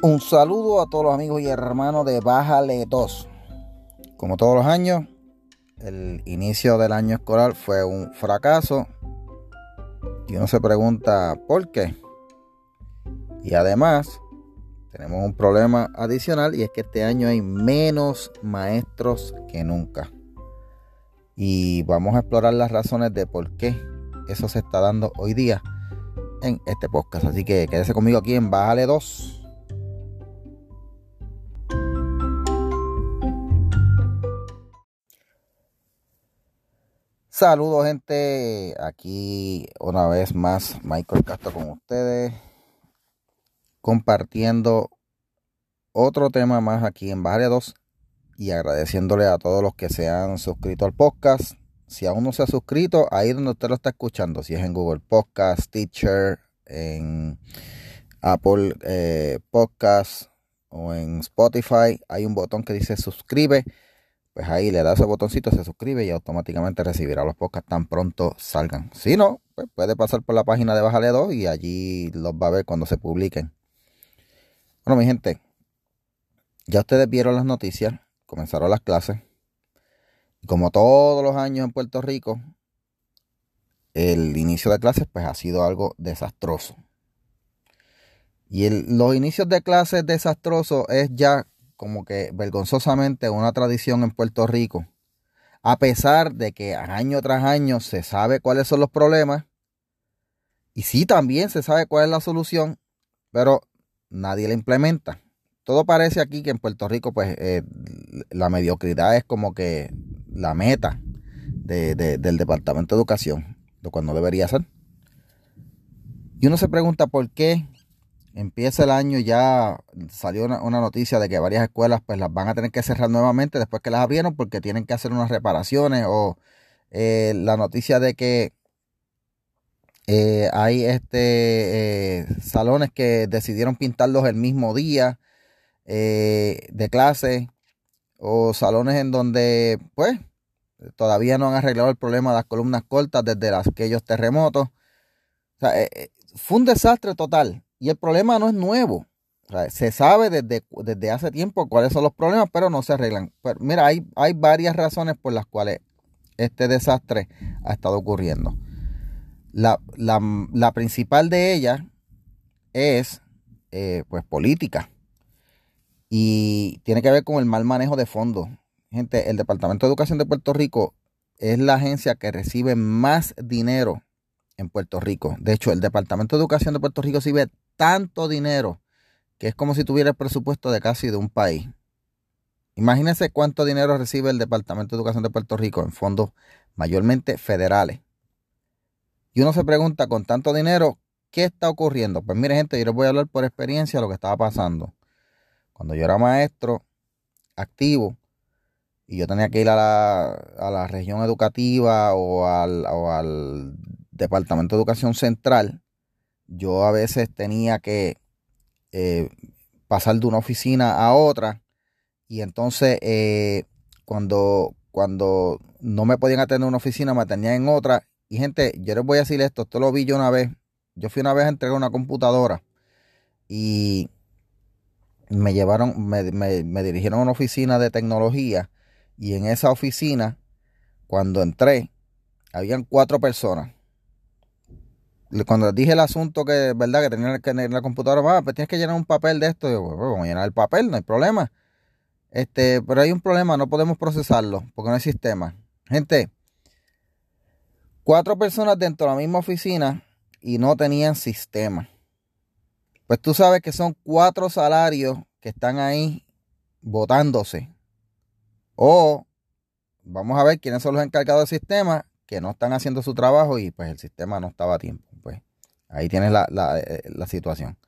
Un saludo a todos los amigos y hermanos de Bájale 2. Como todos los años, el inicio del año escolar fue un fracaso. Y uno se pregunta por qué. Y además, tenemos un problema adicional y es que este año hay menos maestros que nunca. Y vamos a explorar las razones de por qué eso se está dando hoy día en este podcast. Así que quédese conmigo aquí en Bájale 2. Saludos gente, aquí una vez más Michael Castro con ustedes, compartiendo otro tema más aquí en Bájale 2 y agradeciéndole a todos los que se han suscrito al podcast. Si aún no se ha suscrito, ahí donde usted lo está escuchando, si es en Google Podcast, Teacher, en Apple eh, Podcast o en Spotify, hay un botón que dice suscribe. Pues ahí le da ese botoncito, se suscribe y automáticamente recibirá los podcasts tan pronto salgan. Si no, pues puede pasar por la página de Bájale 2 y allí los va a ver cuando se publiquen. Bueno, mi gente, ya ustedes vieron las noticias, comenzaron las clases como todos los años en Puerto Rico, el inicio de clases pues ha sido algo desastroso. Y los inicios de clases desastrosos es ya como que vergonzosamente una tradición en Puerto Rico. A pesar de que año tras año se sabe cuáles son los problemas. Y sí también se sabe cuál es la solución. Pero nadie la implementa. Todo parece aquí que en Puerto Rico pues eh, la mediocridad es como que la meta del Departamento de Educación, lo cual no debería ser. Y uno se pregunta por qué empieza el año ya salió una, noticia de que varias escuelas pues las van a tener que cerrar nuevamente después que las abrieron porque tienen que hacer unas reparaciones o eh, la noticia de que eh, hay este eh, salones que decidieron pintarlos el mismo día de clase o salones en donde pues Todavía no han arreglado el problema de las columnas cortas desde aquellos terremotos. Eh, eh, fue un desastre total. Y el problema no es nuevo. se sabe desde, desde, hace tiempo cuáles son los problemas, pero no se arreglan. Mira, hay, hay varias razones por las cuales este desastre ha estado ocurriendo. La, principal de ellas es eh, pues política y tiene que ver con el mal manejo de fondos. Gente, el Departamento de Educación de Puerto Rico es la agencia que recibe más dinero en Puerto Rico. De hecho, el Departamento de Educación de Puerto Rico recibe tanto dinero que es como si tuviera el presupuesto de casi de un país. Imagínense cuánto dinero recibe el Departamento de Educación de Puerto Rico en fondos mayormente federales. Y uno se pregunta, con tanto dinero, ¿qué está ocurriendo? Pues mire gente, yo les voy a hablar por experiencia lo que estaba pasando. Cuando yo era maestro activo, y yo tenía que ir a la, a la región educativa o al, o al, Departamento de Educación Central, yo a veces tenía que eh, pasar de una oficina a otra y entonces eh, cuando, cuando no me podían atender en una oficina me atendían en otra. Y gente, yo les voy a decir esto, esto lo vi yo una vez, yo fui una vez a entregar una computadora y me llevaron, me, me dirigieron a una oficina de tecnología. Y en esa oficina, cuando entré, habían cuatro personas. Cuando dije el asunto que, verdad, que tenía que tener la computadora, ah, pues tienes que llenar un papel de esto. Yo, bueno, vamos a llenar el papel, no hay problema. Este, pero hay un problema, no podemos procesarlo porque no hay sistema. Gente, cuatro personas dentro de la misma oficina y no tenían sistema. Pues tú sabes que son cuatro salarios que están ahí votándose. O vamos a ver quiénes son los encargados del sistema que no están haciendo su trabajo y pues el sistema no estaba a tiempo. Ahí tienes la, eh, situación.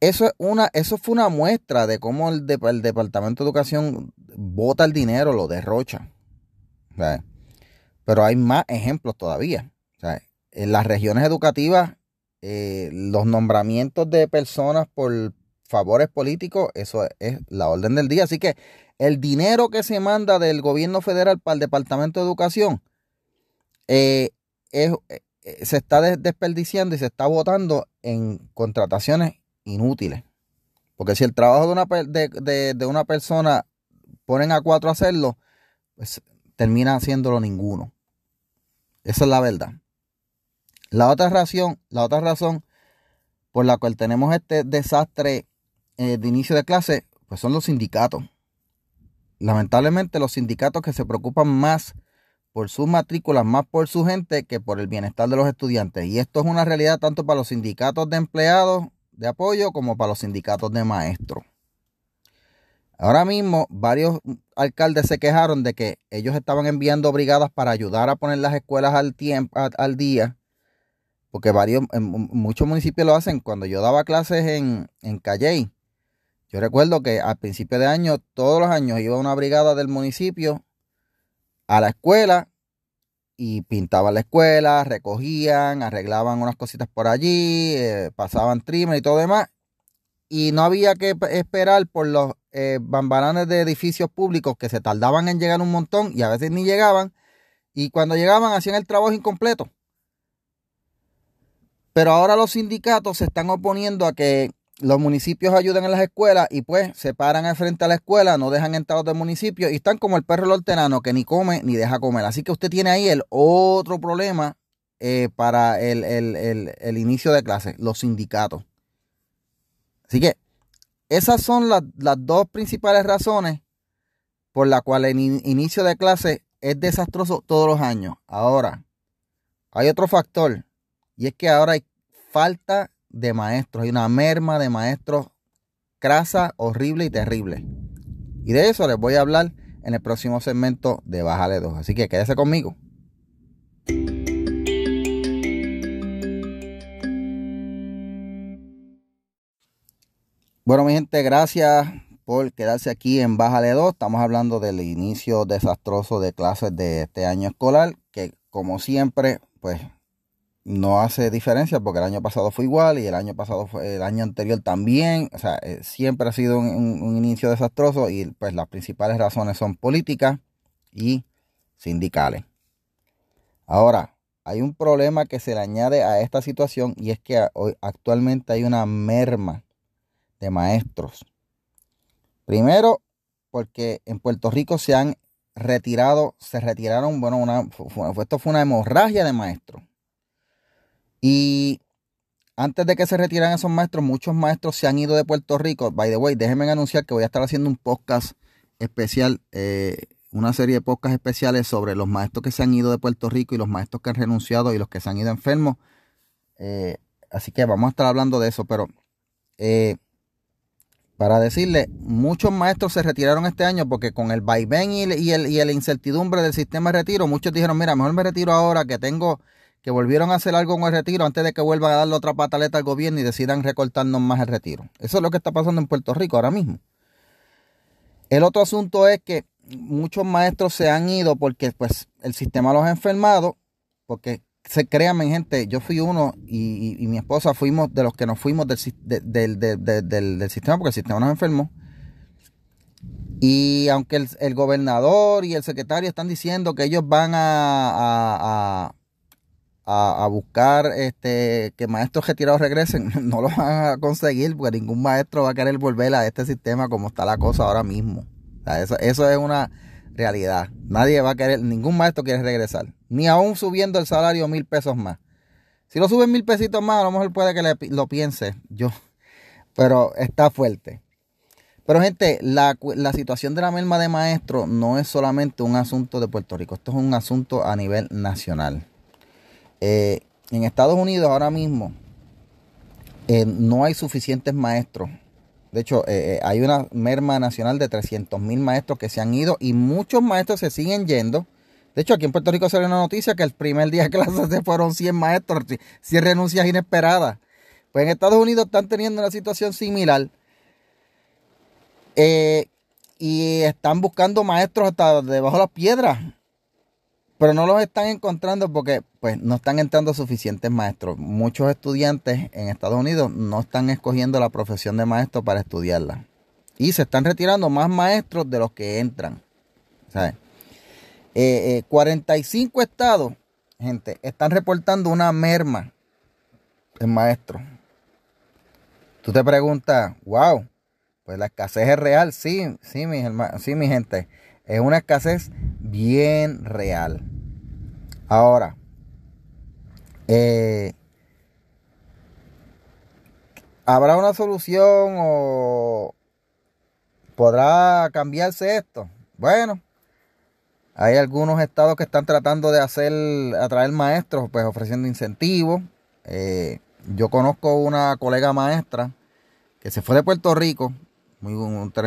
Eso, es una, eso fue una muestra de cómo el, Departamento de Educación bota el dinero, lo derrocha. Pero hay más ejemplos todavía. en las regiones educativas, eh, los nombramientos de personas por favores políticos, eso es la orden del día. Así que el dinero que se manda del gobierno federal para el Departamento de Educación eh, eh, se está desperdiciando y se está votando en contrataciones inútiles. Porque si el trabajo de una, de, una persona ponen a cuatro a hacerlo, pues termina haciéndolo ninguno. Esa es la verdad. La otra razón, la otra razón por la cual tenemos este desastre eh, de inicio de clase, pues son los sindicatos. Lamentablemente los sindicatos que se preocupan más por sus matrículas, más por su gente que por el bienestar de los estudiantes. Y esto es una realidad tanto para los sindicatos de empleados de apoyo como para los sindicatos de maestros. Ahora mismo varios alcaldes se quejaron de que ellos estaban enviando brigadas para ayudar a poner las escuelas al, tiempo, al día, porque varios, muchos municipios lo hacen. Cuando yo daba clases en, en Calley, yo recuerdo que al principio de año, todos los años, iba una brigada del municipio a la escuela y pintaban la escuela, recogían, arreglaban unas cositas por allí, eh, pasaban trimmer y todo demás. Y no había que esperar por los eh, de edificios públicos que se tardaban en llegar un montón y a veces ni llegaban. Y cuando llegaban hacían el trabajo incompleto. Pero ahora los sindicatos se están oponiendo a que los municipios ayudan en las escuelas y pues se paran al frente a la escuela, no dejan entrar del municipio y están como el perro lortenano que ni come ni deja comer. Así que usted tiene ahí el otro problema eh, para el, inicio de clases, los sindicatos. Así que esas son las, dos principales razones por las cuales el inicio de clase es desastroso todos los años. Ahora, hay otro factor y es que ahora hay falta de maestros, hay una merma de maestros crasa, horrible y terrible. Y de eso les voy a hablar en el próximo segmento de Bájale 2. Así que quédese conmigo. Bueno, mi gente, gracias por quedarse aquí en Bájale 2. Estamos hablando del inicio desastroso de clases de este año escolar, que como siempre, pues no hace diferencia porque el año pasado fue igual y el año pasado fue, el año anterior también. O sea, eh, siempre ha sido un, inicio desastroso y pues las principales razones son políticas y sindicales. Ahora, hay un problema que se le añade a esta situación y es que hoy, actualmente hay una merma de maestros. Primero, porque en Puerto Rico se han retirado, se retiraron, bueno, una, esto fue una hemorragia de maestros. Y antes de que se retiran esos maestros, muchos maestros se han ido de Puerto Rico. By the way, déjenme anunciar que voy a estar haciendo un podcast especial, eh, una serie de podcasts especiales sobre los maestros que se han ido de Puerto Rico y los maestros que han renunciado y los que se han ido enfermos. Eh, así que vamos a estar hablando de eso, pero eh, para decirle, muchos maestros se retiraron este año porque con el vaivén y, y, el, y la incertidumbre del sistema de retiro, muchos dijeron, mira, mejor me retiro ahora que tengo que volvieron a hacer algo con el retiro antes de que vuelvan a darle otra pataleta al gobierno y decidan recortarnos más el retiro. Eso es lo que está pasando en Puerto Rico ahora mismo. El otro asunto es que muchos maestros se han ido porque pues el sistema los ha enfermado, porque se créanme gente, yo fui uno y, mi esposa fuimos de los que nos fuimos del, sistema porque el sistema nos enfermó. Y aunque el, gobernador y el secretario están diciendo que ellos van a, buscar este, que maestros retirados regresen, no lo van a conseguir porque ningún maestro va a querer volver a este sistema como está la cosa ahora mismo. eso, eso es una realidad. Nadie va a querer, ningún maestro quiere regresar, ni aún subiendo el salario mil pesos más. Si lo suben mil pesitos más, a lo mejor puede que lo piense yo, pero está fuerte. Pero gente, la, la situación de la merma de maestros no es solamente un asunto de Puerto Rico, esto es un asunto a nivel nacional. Eh, en Estados Unidos ahora mismo eh, no hay suficientes maestros. De hecho, eh, hay una merma nacional de 300 mil maestros que se han ido y muchos maestros se siguen yendo. De hecho, aquí en Puerto Rico salió una noticia que el primer día de clases se fueron 100 maestros, 100 renuncias inesperadas. Pues en Estados Unidos están teniendo una situación similar. y están buscando maestros hasta debajo de las piedras. Pero no los están encontrando porque pues no están entrando suficientes maestros. Muchos estudiantes en Estados Unidos no están escogiendo la profesión de maestro para estudiarla. Y se están retirando más maestros de los que entran. ¿sabes? 45 eh, eh, estados, gente, están reportando una merma en maestros. Tú te preguntas, wow, Pues la escasez es real, sí, sí, mi, sí, mi gente. Es una escasez bien real. Ahora, eh, ¿habrá una solución o podrá cambiarse esto? Bueno, hay algunos estados que están tratando de hacer, atraer maestros, pues ofreciendo incentivos. Eh, yo conozco una colega maestra que se fue de Puerto Rico, muy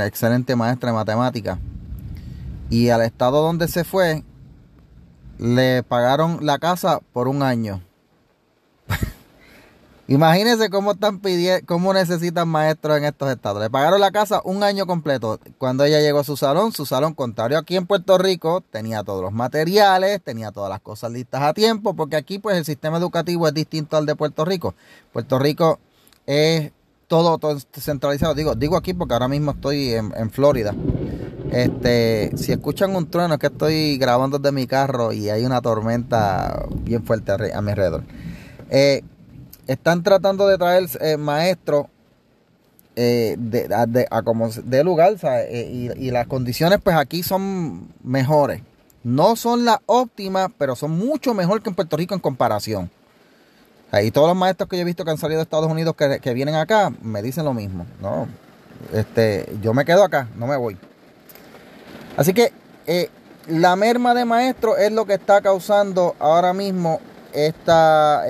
excelente maestra de matemáticas, y al estado donde se fue le pagaron la casa por un año. Imagínense cómo están pidiendo, cómo necesitan maestros en estos estados. Le pagaron la casa un año completo. Cuando ella llegó a su salón, su salón contrario aquí en Puerto Rico, tenía todos los materiales, tenía todas las cosas listas a tiempo, porque aquí pues el sistema educativo es distinto al de Puerto Rico. Puerto Rico es todo, centralizado. Digo, digo aquí porque ahora mismo estoy en, Florida. Este, si escuchan un trueno es que estoy grabando desde mi carro y hay una tormenta bien fuerte a, mi alrededor. Eh, están tratando de traer eh, maestros eh, de, a, como de lugar, eh, y, las condiciones pues aquí son mejores. No son las óptimas, pero son mucho mejor que en Puerto Rico en comparación. Y todos los maestros que yo he visto que han salido de Estados Unidos que, vienen acá me dicen lo mismo. No, este, yo me quedo acá, no me voy. Así que la merma de maestros es lo que está causando ahora mismo esta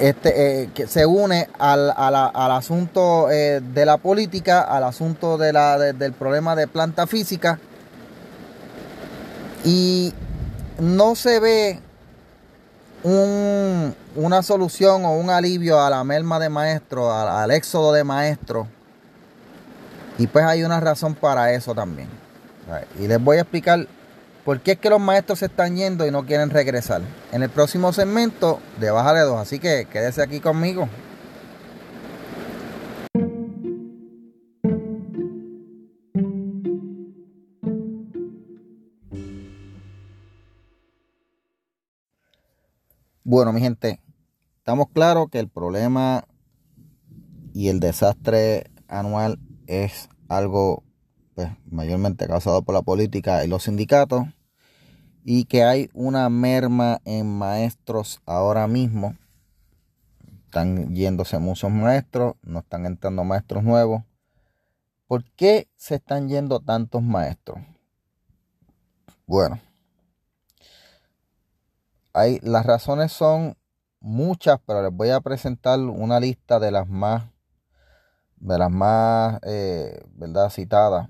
este, eh, que se une al, asunto eh, de la política, al asunto del problema de planta física. Y no se ve una solución o un alivio a la merma de maestros, al éxodo de maestros. Y pues hay una razón para eso también. Y les voy a explicar ¿Por qué es que los maestros se están yendo y no quieren regresar? En el próximo segmento de Bájale 2. Así que quédese aquí conmigo. Bueno, mi gente, estamos claros que el problema y el desastre anual es algo pues, mayormente causado por la política y los sindicatos, y que hay una merma en maestros ahora mismo. Están yéndose muchos maestros, no están entrando maestros nuevos. ¿Por qué se están yendo tantos maestros? Bueno, hay, las razones son muchas, pero les voy a presentar una lista de las más, de las más, eh, ¿verdad? Citadas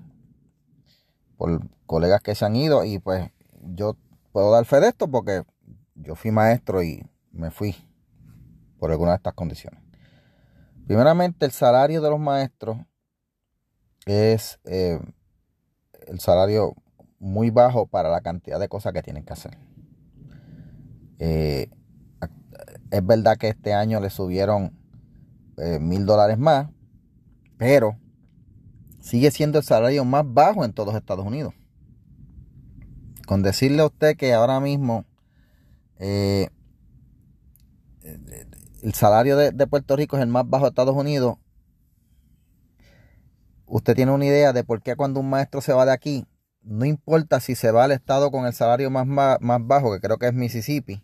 por colegas que se han ido y pues yo puedo dar fe de esto porque yo fui maestro y me fui por alguna de estas condiciones. Primeramente, el salario de los maestros es eh, el salario muy bajo para la cantidad de cosas que tienen que hacer. Eh, es verdad que este año le subieron mil dólares más, pero sigue siendo el salario más bajo en todos Estados Unidos. Con decirle a usted que ahora mismo eh, el salario de, Puerto Rico es el más bajo de Estados Unidos, usted tiene una idea de por qué cuando un maestro se va de aquí, no importa si se va al estado con el salario más, más, bajo, que creo que es Mississippi,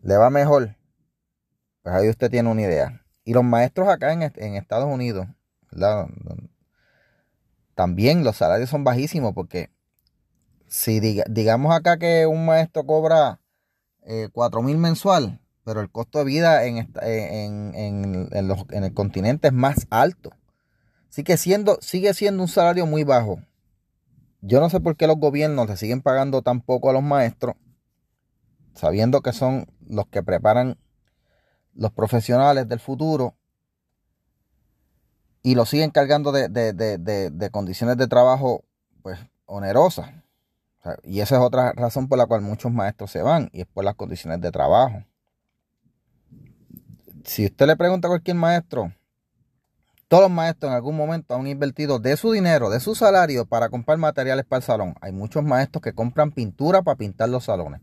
le va mejor. Pues ahí usted tiene una idea. Y los maestros acá en, en Estados Unidos, ¿verdad? también los salarios son bajísimos porque si digamos acá que un maestro cobra eh, cuatro mil mensual, pero el costo de vida en, en, el continente es más alto. Así que siendo, sigue siendo un salario muy bajo. Yo no sé por qué los gobiernos le siguen pagando tan poco a los maestros, sabiendo que son los que preparan los profesionales del futuro y lo siguen cargando de, condiciones de trabajo pues onerosas. y esa es otra razón por la cual muchos maestros se van y es por las condiciones de trabajo. Si usted le pregunta a cualquier maestro, todos los maestros en algún momento han invertido de su dinero, de su salario para comprar materiales para el salón. Hay muchos maestros que compran pintura para pintar los salones.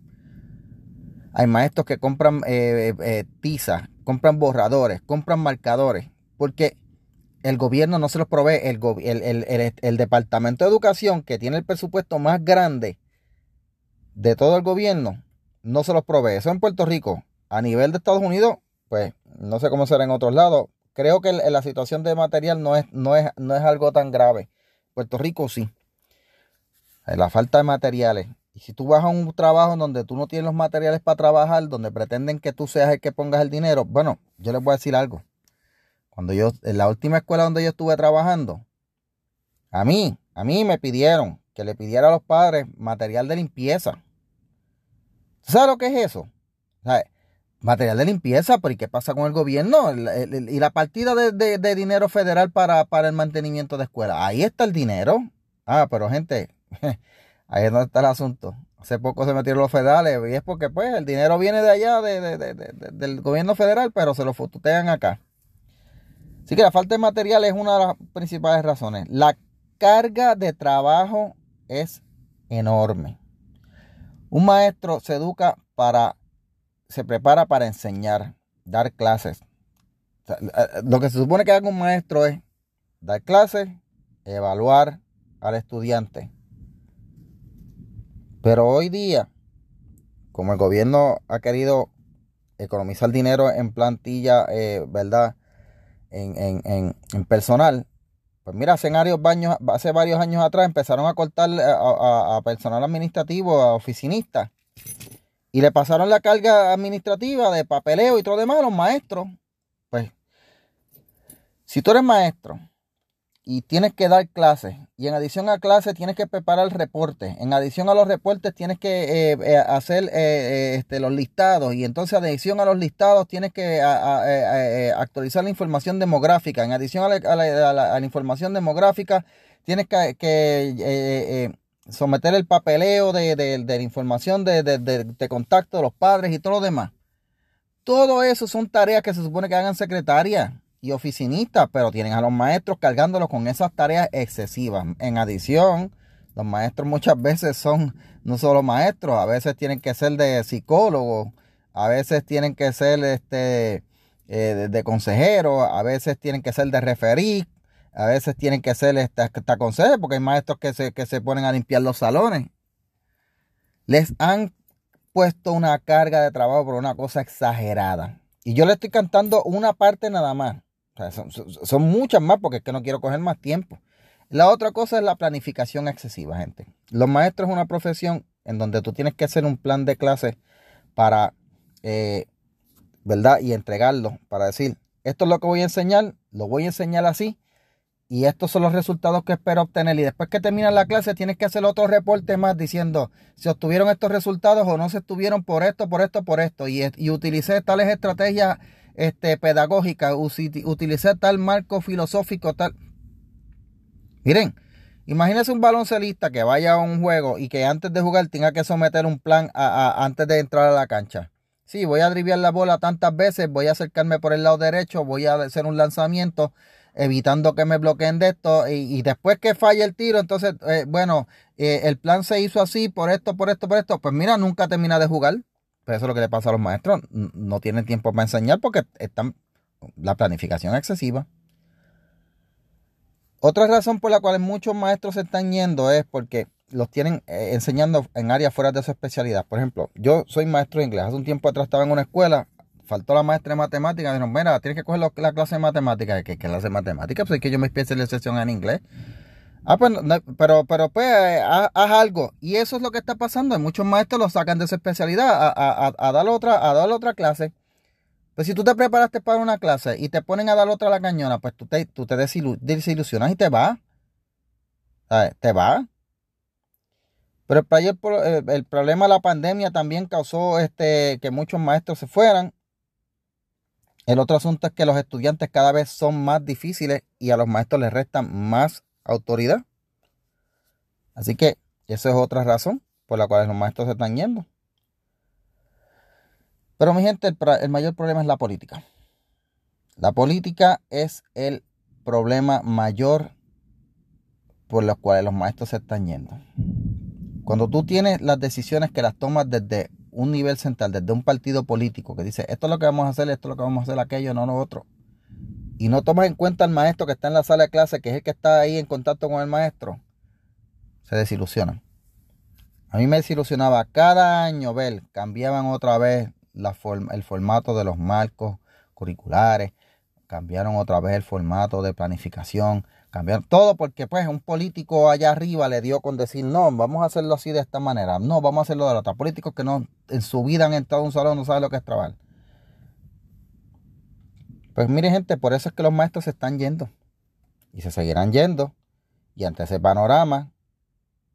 Hay maestros que compran eh, eh, eh, tizas, compran borradores, compran marcadores, porque el gobierno no se los provee. El, el, Departamento de Educación, que tiene el presupuesto más grande de todo el gobierno, no se los provee. Eso en Puerto Rico. A nivel de Estados Unidos, pues no sé cómo será en otros lados. Creo que la situación de material no es, no es, no es algo tan grave. Puerto Rico sí. La falta de materiales. Y si tú vas a un trabajo donde tú no tienes los materiales para trabajar, donde pretenden que tú seas el que pongas el dinero, bueno, yo les voy a decir algo. Cuando yo, en la última escuela donde yo estuve trabajando, a mí, a mí me pidieron que le pidiera a los padres material de limpieza. ¿Sabes lo que es eso? material de limpieza, pero ¿y qué pasa con el gobierno? y la partida de, dinero federal para, para, el mantenimiento de escuelas. Ahí está el dinero. Ah, pero gente, ahí es donde está el asunto. Hace poco se metieron los federales y es porque pues el dinero viene de allá, del gobierno federal, pero se lo fututean acá. Así que la falta de material es una de las principales razones. La carga de trabajo es enorme. Un maestro se educa para, se prepara para enseñar, dar clases. lo que se supone que haga un maestro es dar clases, evaluar al estudiante. Pero hoy día, como el gobierno ha querido economizar dinero en plantilla, eh, ¿verdad? en, personal. Pues mira, hace varios, años, hace varios años atrás empezaron a cortar a, personal administrativo, a oficinistas. Y le pasaron la carga administrativa de papeleo y todo demás a los maestros. Pues, si tú eres maestro y tienes que dar clases. Y en adición a clases tienes que preparar el reporte. En adición a los reportes tienes que eh, eh, hacer eh, este, los listados. Y entonces en adición a los listados tienes que actualizar la información demográfica. En adición a la, información demográfica tienes que, someter el papeleo de, la información de, de contacto de los padres y todo lo demás. Todo eso son tareas que se supone que hagan secretarias y oficinistas, pero tienen a los maestros cargándolos con esas tareas excesivas. En adición, los maestros muchas veces son no solo maestros, a veces tienen que ser de psicólogos, a veces tienen que ser este, eh, de, consejeros, a veces tienen que ser de referir, a veces tienen que ser este, hasta consejos, porque hay maestros que se, que se ponen a limpiar los salones. Les han puesto una carga de trabajo por una cosa exagerada. Y yo le estoy cantando una parte nada más son, muchas más porque es que no quiero coger más tiempo. La otra cosa es la planificación excesiva, gente. Los maestros es una profesión en donde tú tienes que hacer un plan de clase para, eh, ¿verdad? Y entregarlo para decir, esto es lo que voy a enseñar, lo voy a enseñar así y estos son los resultados que espero obtener. Y después que termina la clase tienes que hacer otro reporte más diciendo si obtuvieron estos resultados o no se obtuvieron por esto, por esto, por esto. Y, y utilicé tales estrategias este, pedagógica, utilizar tal marco filosófico, tal. Miren, imagínense un baloncelista que vaya a un juego y que antes de jugar tenga que someter un plan antes de entrar a la cancha. Sí, voy a driviar la bola tantas veces, voy a acercarme por el lado derecho, voy a hacer un lanzamiento evitando que me bloqueen de esto y, después que falle el tiro, entonces, eh, bueno, eh, el plan se hizo así por esto, por esto, por esto, pues mira, nunca termina de jugar. Pero eso es lo que le pasa a los maestros. No tienen tiempo para enseñar porque están la planificación excesiva. Otra razón por la cual muchos maestros se están yendo es porque los tienen eh, enseñando en áreas fuera de su especialidad. Por ejemplo, yo soy maestro de inglés. Hace un tiempo atrás estaba en una escuela, faltó la maestra de matemáticas. Dijeron, mira, tienes que coger la clase de matemáticas. ¿Qué clase de matemáticas? Pues es que yo me especialización en inglés. Ah, pues, pero, pero pues, haz, algo. Y eso es lo que está pasando. Muchos maestros lo sacan de su especialidad a, a, dar otra, a dar otra clase. Pues si tú te preparaste para una clase y te ponen a dar otra a la cañona, pues tú te, tú te desilusionas y te vas. Te vas. Pero el, el, problema de la pandemia también causó este, que muchos maestros se fueran. El otro asunto es que los estudiantes cada vez son más difíciles y a los maestros les restan más autoridad. Así que esa es otra razón por la cual los maestros se están yendo. Pero mi gente, el, mayor problema es la política. La política es el problema mayor por los cuales los maestros se están yendo. Cuando tú tienes las decisiones que las tomas desde un nivel central, desde un partido político que dice, esto es lo que vamos a hacer, esto es lo que vamos a hacer, aquello, no lo otro. Y no tomas en cuenta al maestro que está en la sala de clase, que es el que está ahí en contacto con el maestro, se desilusionan. A mí me desilusionaba cada año ver, cambiaban otra vez el formato de los marcos curriculares, cambiaron otra vez el formato de planificación, cambiaron todo porque pues un político allá arriba le dio con decir, no, vamos a hacerlo así de esta manera, no, vamos a hacerlo de la otra. Políticos que no en su vida han entrado a un salón no saben lo que es trabajar. Pues mire gente, por eso es que los maestros se están yendo y se seguirán yendo y ante ese panorama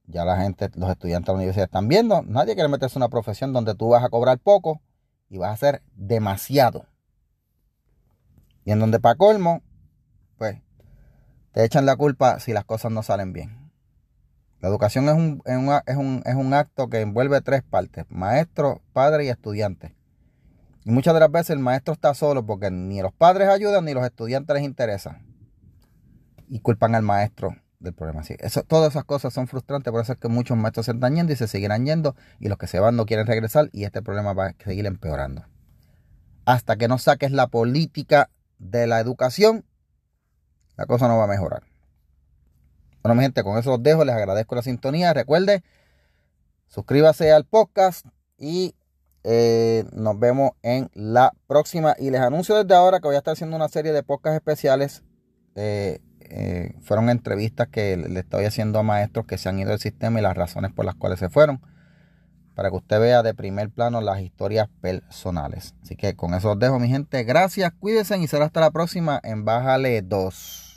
ya la gente, los estudiantes de la universidad están viendo, nadie quiere meterse en una profesión donde tú vas a cobrar poco y vas a hacer demasiado. Y en donde para colmo, pues, te echan la culpa si las cosas no salen bien. La educación es un, es un, es un, acto que envuelve tres partes, maestro, padre y estudiante. Muchas de las veces el maestro está solo porque ni los padres ayudan ni los estudiantes les interesa. Y culpan al maestro del problema. eso, todas esas cosas son frustrantes, por eso es que muchos maestros se están yendo y se seguirán yendo y los que se van no quieren regresar y este problema va a seguir empeorando. Hasta que no saques la política de la educación, la cosa no va a mejorar. Bueno, mi gente, con eso los dejo, les agradezco la sintonía. Recuerde, suscríbase al podcast y eh, nos vemos en la próxima. Y les anuncio desde ahora que voy a estar haciendo una serie de podcasts especiales. Eh, eh, fueron entrevistas que le estoy haciendo a maestros que se han ido del sistema y las razones por las cuales se fueron. Para que usted vea de primer plano las historias personales. Así que con eso os dejo, mi gente. Gracias, cuídense y será hasta la próxima en Bájale 2.